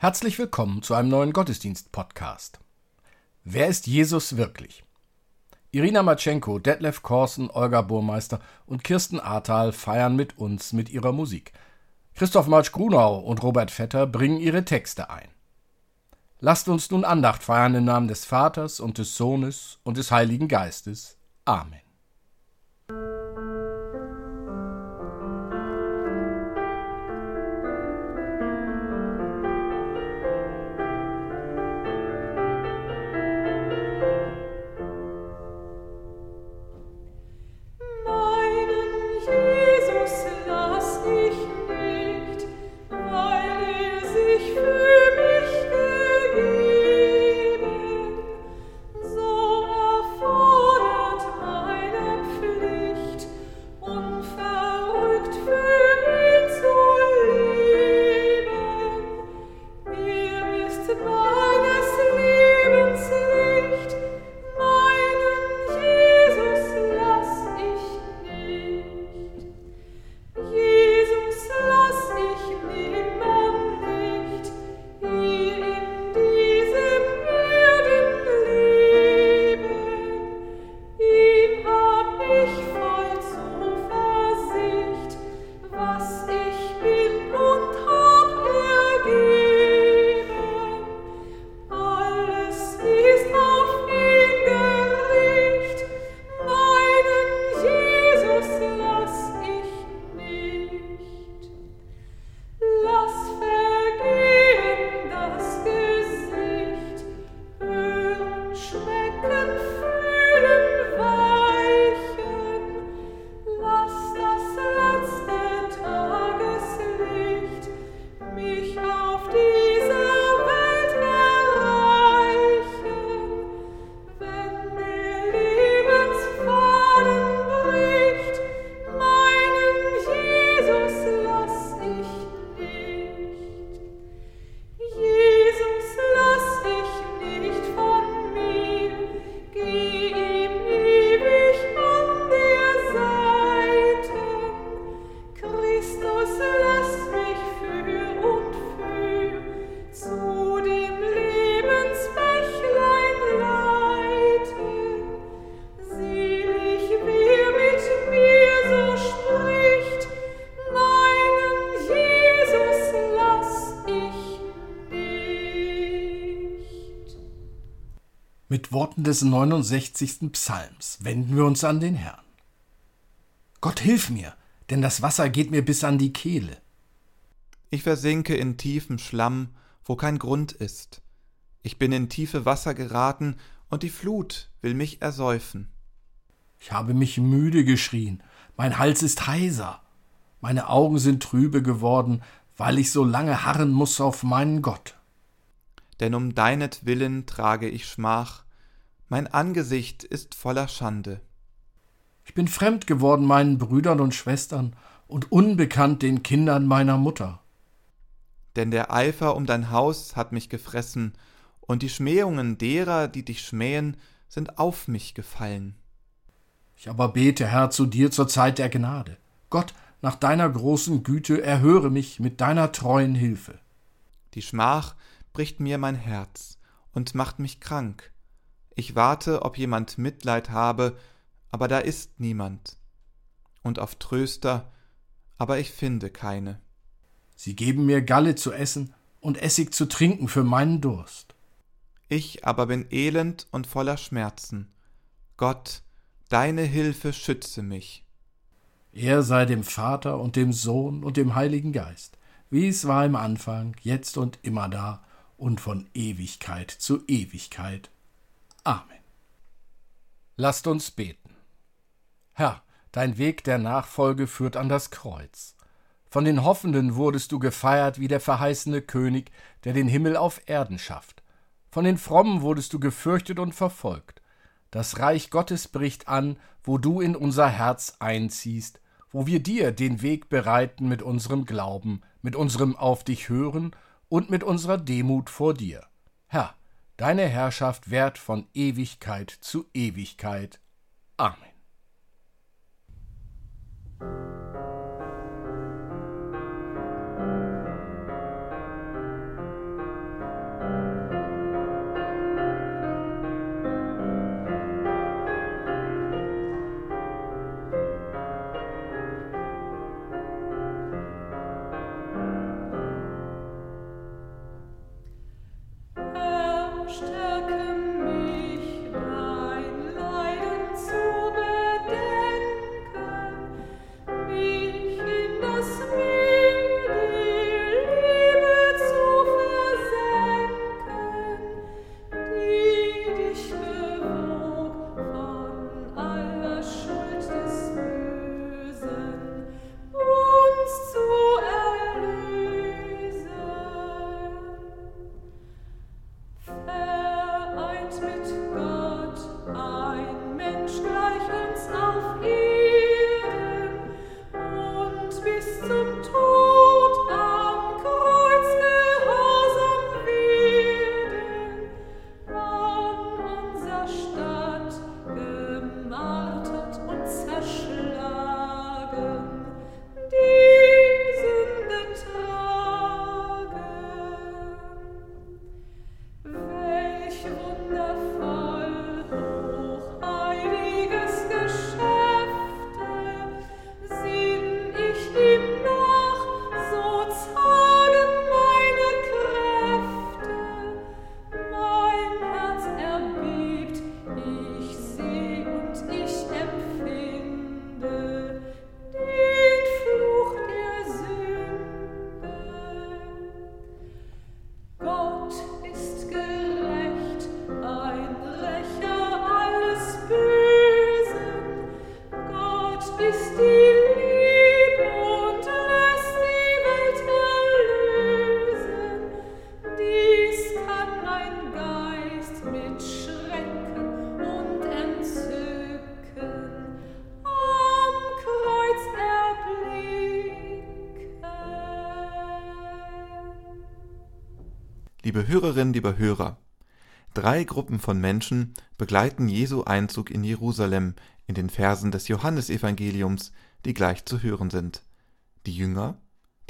Herzlich willkommen zu einem neuen Gottesdienst-Podcast. Wer ist Jesus wirklich? Irina Matschenko, Detlef Korsen, Olga Burmeister und Kirsten Ahrtal feiern mit uns mit ihrer Musik. Christoph Marsch-Grunau und Robert Vetter bringen ihre Texte ein. Lasst uns nun Andacht feiern im Namen des Vaters und des Sohnes und des Heiligen Geistes. Amen. Mit Worten des 69. Psalms wenden wir uns an den Herrn. Gott hilf mir, denn das Wasser geht mir bis an die Kehle. Ich versinke in tiefem Schlamm, wo kein Grund ist. Ich bin in tiefe Wasser geraten, und die Flut will mich ersäufen. Ich habe mich müde geschrien, mein Hals ist heiser, meine Augen sind trübe geworden, weil ich so lange harren muss auf meinen Gott denn um deinetwillen trage ich Schmach, mein Angesicht ist voller Schande. Ich bin fremd geworden meinen Brüdern und Schwestern und unbekannt den Kindern meiner Mutter. Denn der Eifer um dein Haus hat mich gefressen, und die Schmähungen derer, die dich schmähen, sind auf mich gefallen. Ich aber bete, Herr, zu dir zur Zeit der Gnade. Gott, nach deiner großen Güte erhöre mich mit deiner treuen Hilfe. Die Schmach bricht mir mein Herz und macht mich krank. Ich warte, ob jemand Mitleid habe, aber da ist niemand. Und auf Tröster, aber ich finde keine. Sie geben mir Galle zu essen und Essig zu trinken für meinen Durst. Ich aber bin elend und voller Schmerzen. Gott, deine Hilfe schütze mich. Er sei dem Vater und dem Sohn und dem Heiligen Geist, wie es war im Anfang, jetzt und immer da und von Ewigkeit zu Ewigkeit. Amen. Lasst uns beten. Herr, dein Weg der Nachfolge führt an das Kreuz. Von den Hoffenden wurdest du gefeiert wie der verheißene König, der den Himmel auf Erden schafft. Von den Frommen wurdest du gefürchtet und verfolgt. Das Reich Gottes bricht an, wo du in unser Herz einziehst, wo wir dir den Weg bereiten mit unserem Glauben, mit unserem Auf dich hören und mit unserer Demut vor dir. Herr, deine Herrschaft währt von Ewigkeit zu Ewigkeit. Amen. Liebe Hörerinnen, liebe Hörer, drei Gruppen von Menschen begleiten Jesu Einzug in Jerusalem in den Versen des Johannesevangeliums, die gleich zu hören sind. Die Jünger,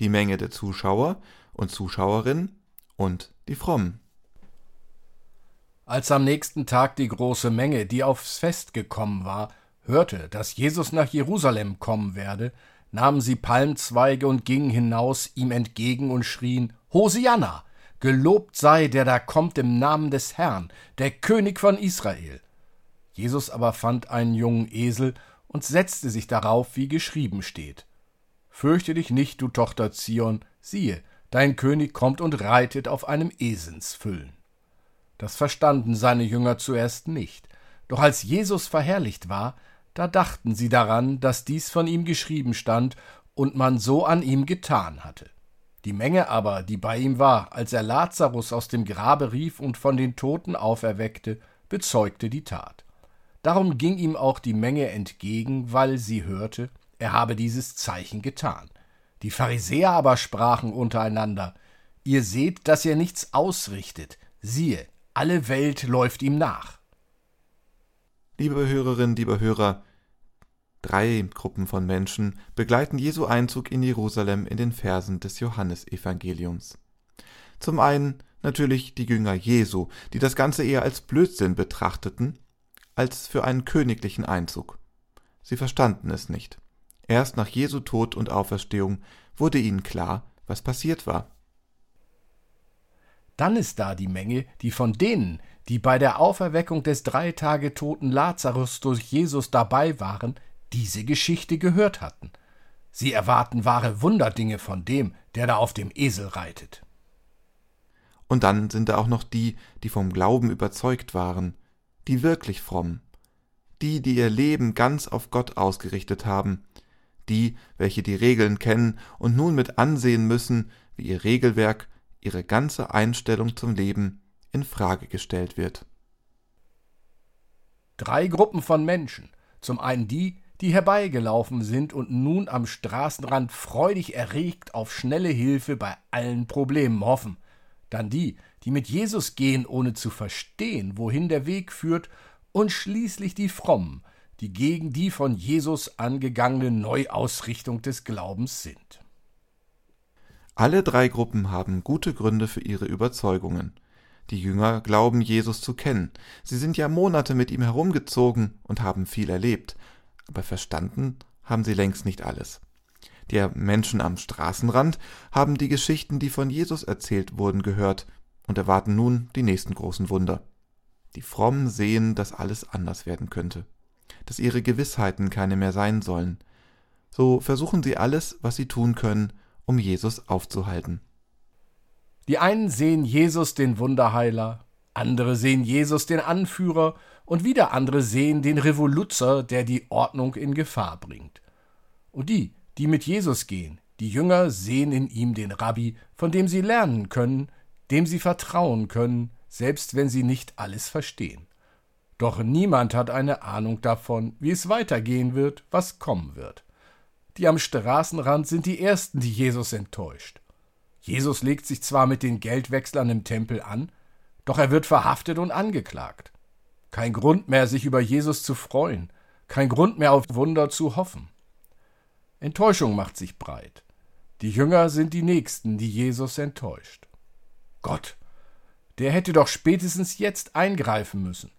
die Menge der Zuschauer und Zuschauerinnen und die Frommen. Als am nächsten Tag die große Menge, die aufs Fest gekommen war, hörte, dass Jesus nach Jerusalem kommen werde, nahmen sie Palmzweige und gingen hinaus ihm entgegen und schrien Hosianna, gelobt sei, der da kommt im Namen des Herrn, der König von Israel. Jesus aber fand einen jungen Esel und setzte sich darauf, wie geschrieben steht. Fürchte dich nicht, du Tochter Zion, siehe, dein König kommt und reitet auf einem Esensfüllen. Das verstanden seine Jünger zuerst nicht, doch als Jesus verherrlicht war, da dachten sie daran, dass dies von ihm geschrieben stand und man so an ihm getan hatte. Die Menge aber, die bei ihm war, als er Lazarus aus dem Grabe rief und von den Toten auferweckte, bezeugte die Tat. Darum ging ihm auch die Menge entgegen, weil sie hörte, er habe dieses Zeichen getan. Die Pharisäer aber sprachen untereinander, Ihr seht, dass er nichts ausrichtet, siehe, alle Welt läuft ihm nach. Liebe Hörerinnen, liebe Hörer, Drei Gruppen von Menschen begleiten Jesu Einzug in Jerusalem in den Versen des Johannesevangeliums. Zum einen natürlich die Jünger Jesu, die das Ganze eher als Blödsinn betrachteten, als für einen königlichen Einzug. Sie verstanden es nicht. Erst nach Jesu Tod und Auferstehung wurde ihnen klar, was passiert war. Dann ist da die Menge, die von denen, die bei der Auferweckung des drei Tage toten Lazarus durch Jesus dabei waren, diese Geschichte gehört hatten. Sie erwarten wahre Wunderdinge von dem, der da auf dem Esel reitet. Und dann sind da auch noch die, die vom Glauben überzeugt waren, die wirklich fromm, die, die ihr Leben ganz auf Gott ausgerichtet haben, die, welche die Regeln kennen und nun mit ansehen müssen, wie ihr Regelwerk, ihre ganze Einstellung zum Leben in Frage gestellt wird. Drei Gruppen von Menschen. Zum einen die, die herbeigelaufen sind und nun am Straßenrand freudig erregt auf schnelle Hilfe bei allen Problemen hoffen. Dann die, die mit Jesus gehen, ohne zu verstehen, wohin der Weg führt, und schließlich die Frommen, die gegen die von Jesus angegangene Neuausrichtung des Glaubens sind. Alle drei Gruppen haben gute Gründe für ihre Überzeugungen. Die Jünger glauben Jesus zu kennen. Sie sind ja Monate mit ihm herumgezogen und haben viel erlebt, aber verstanden haben sie längst nicht alles. Die Menschen am Straßenrand haben die Geschichten, die von Jesus erzählt wurden, gehört und erwarten nun die nächsten großen Wunder. Die Frommen sehen, dass alles anders werden könnte, dass ihre Gewissheiten keine mehr sein sollen. So versuchen sie alles, was sie tun können, um Jesus aufzuhalten. Die einen sehen Jesus den Wunderheiler, andere sehen Jesus den Anführer und wieder andere sehen den Revoluzer, der die Ordnung in Gefahr bringt. Und die, die mit Jesus gehen, die Jünger sehen in ihm den Rabbi, von dem sie lernen können, dem sie vertrauen können, selbst wenn sie nicht alles verstehen. Doch niemand hat eine Ahnung davon, wie es weitergehen wird, was kommen wird. Die am Straßenrand sind die Ersten, die Jesus enttäuscht. Jesus legt sich zwar mit den Geldwechslern im Tempel an, doch er wird verhaftet und angeklagt. Kein Grund mehr, sich über Jesus zu freuen, kein Grund mehr auf Wunder zu hoffen. Enttäuschung macht sich breit. Die Jünger sind die Nächsten, die Jesus enttäuscht. Gott, der hätte doch spätestens jetzt eingreifen müssen.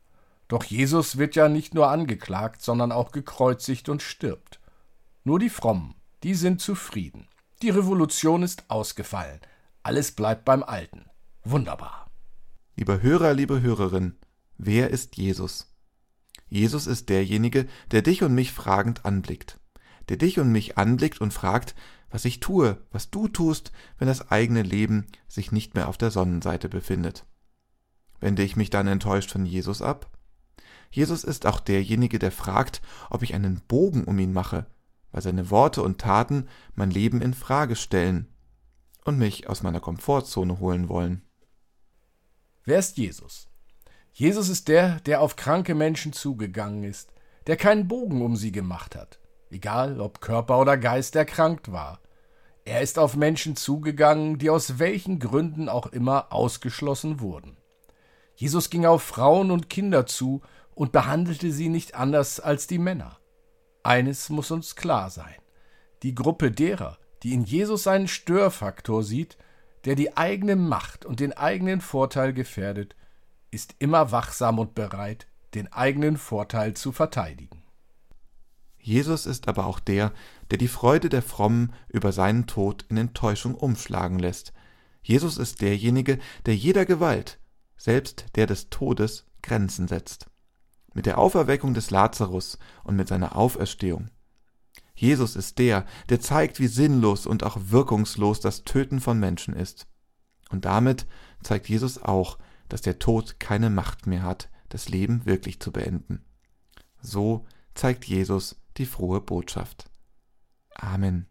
Doch Jesus wird ja nicht nur angeklagt, sondern auch gekreuzigt und stirbt. Nur die Frommen, die sind zufrieden. Die Revolution ist ausgefallen. Alles bleibt beim Alten. Wunderbar. Lieber Hörer, liebe Hörerin, Wer ist Jesus? Jesus ist derjenige, der dich und mich fragend anblickt, der dich und mich anblickt und fragt, was ich tue, was du tust, wenn das eigene Leben sich nicht mehr auf der Sonnenseite befindet. Wende ich mich dann enttäuscht von Jesus ab? Jesus ist auch derjenige, der fragt, ob ich einen Bogen um ihn mache, weil seine Worte und Taten mein Leben in Frage stellen und mich aus meiner Komfortzone holen wollen. Wer ist Jesus? Jesus ist der, der auf kranke Menschen zugegangen ist, der keinen Bogen um sie gemacht hat, egal ob Körper oder Geist erkrankt war. Er ist auf Menschen zugegangen, die aus welchen Gründen auch immer ausgeschlossen wurden. Jesus ging auf Frauen und Kinder zu und behandelte sie nicht anders als die Männer. Eines muss uns klar sein. Die Gruppe derer, die in Jesus einen Störfaktor sieht, der die eigene Macht und den eigenen Vorteil gefährdet, ist immer wachsam und bereit, den eigenen Vorteil zu verteidigen. Jesus ist aber auch der, der die Freude der Frommen über seinen Tod in Enttäuschung umschlagen lässt. Jesus ist derjenige, der jeder Gewalt, selbst der des Todes, Grenzen setzt. Mit der Auferweckung des Lazarus und mit seiner Auferstehung. Jesus ist der, der zeigt, wie sinnlos und auch wirkungslos das Töten von Menschen ist. Und damit zeigt Jesus auch, dass der Tod keine Macht mehr hat, das Leben wirklich zu beenden. So zeigt Jesus die frohe Botschaft. Amen.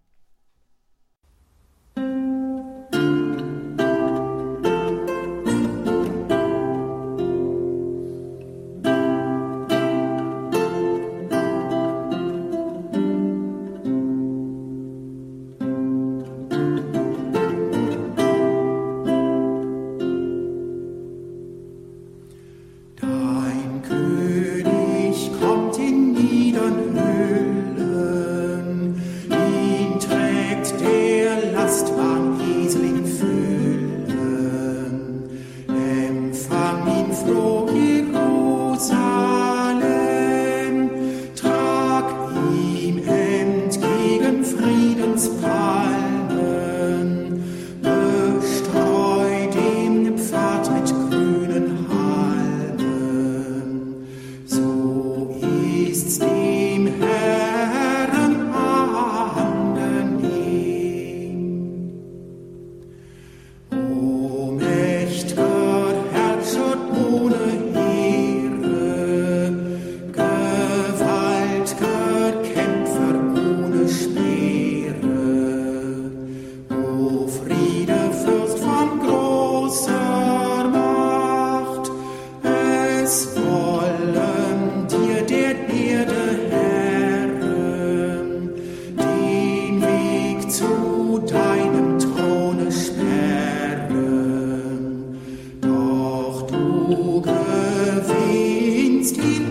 keep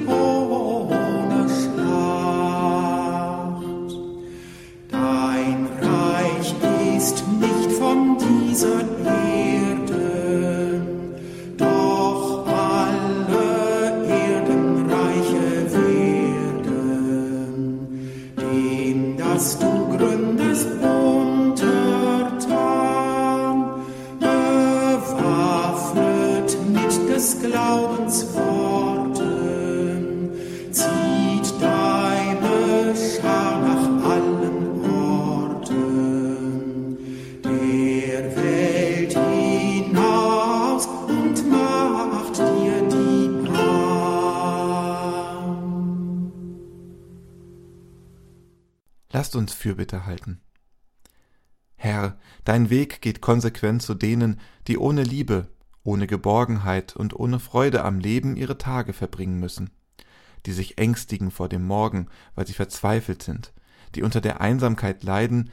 Lasst uns Fürbitte halten. Herr, dein Weg geht konsequent zu denen, die ohne Liebe, ohne Geborgenheit und ohne Freude am Leben ihre Tage verbringen müssen, die sich ängstigen vor dem Morgen, weil sie verzweifelt sind, die unter der Einsamkeit leiden,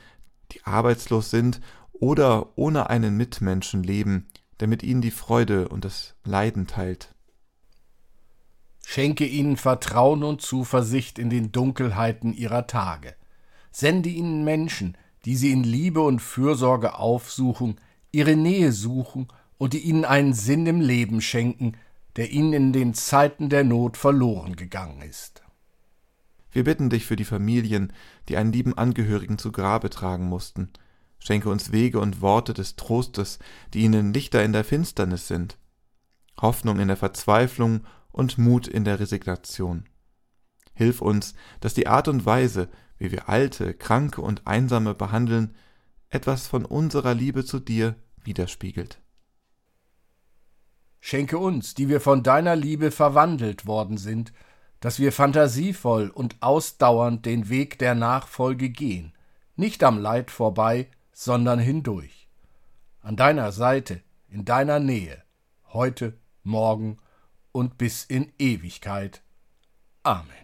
die arbeitslos sind oder ohne einen Mitmenschen leben, der mit ihnen die Freude und das Leiden teilt. Schenke ihnen Vertrauen und Zuversicht in den Dunkelheiten ihrer Tage Sende ihnen Menschen, die sie in Liebe und Fürsorge aufsuchen, ihre Nähe suchen und die ihnen einen Sinn im Leben schenken, der ihnen in den Zeiten der Not verloren gegangen ist. Wir bitten dich für die Familien, die einen lieben Angehörigen zu Grabe tragen mussten. Schenke uns Wege und Worte des Trostes, die ihnen Lichter in der Finsternis sind, Hoffnung in der Verzweiflung und Mut in der Resignation. Hilf uns, dass die Art und Weise, wie wir Alte, Kranke und Einsame behandeln, etwas von unserer Liebe zu dir widerspiegelt. Schenke uns, die wir von deiner Liebe verwandelt worden sind, dass wir fantasievoll und ausdauernd den Weg der Nachfolge gehen, nicht am Leid vorbei, sondern hindurch. An deiner Seite, in deiner Nähe, heute, morgen und bis in Ewigkeit. Amen.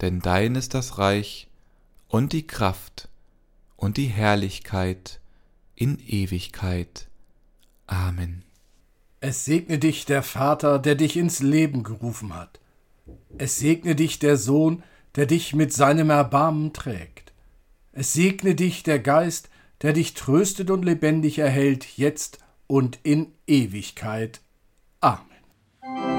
Denn dein ist das Reich und die Kraft und die Herrlichkeit in Ewigkeit. Amen. Es segne dich der Vater, der dich ins Leben gerufen hat. Es segne dich der Sohn, der dich mit seinem Erbarmen trägt. Es segne dich der Geist, der dich tröstet und lebendig erhält, jetzt und in Ewigkeit. Amen.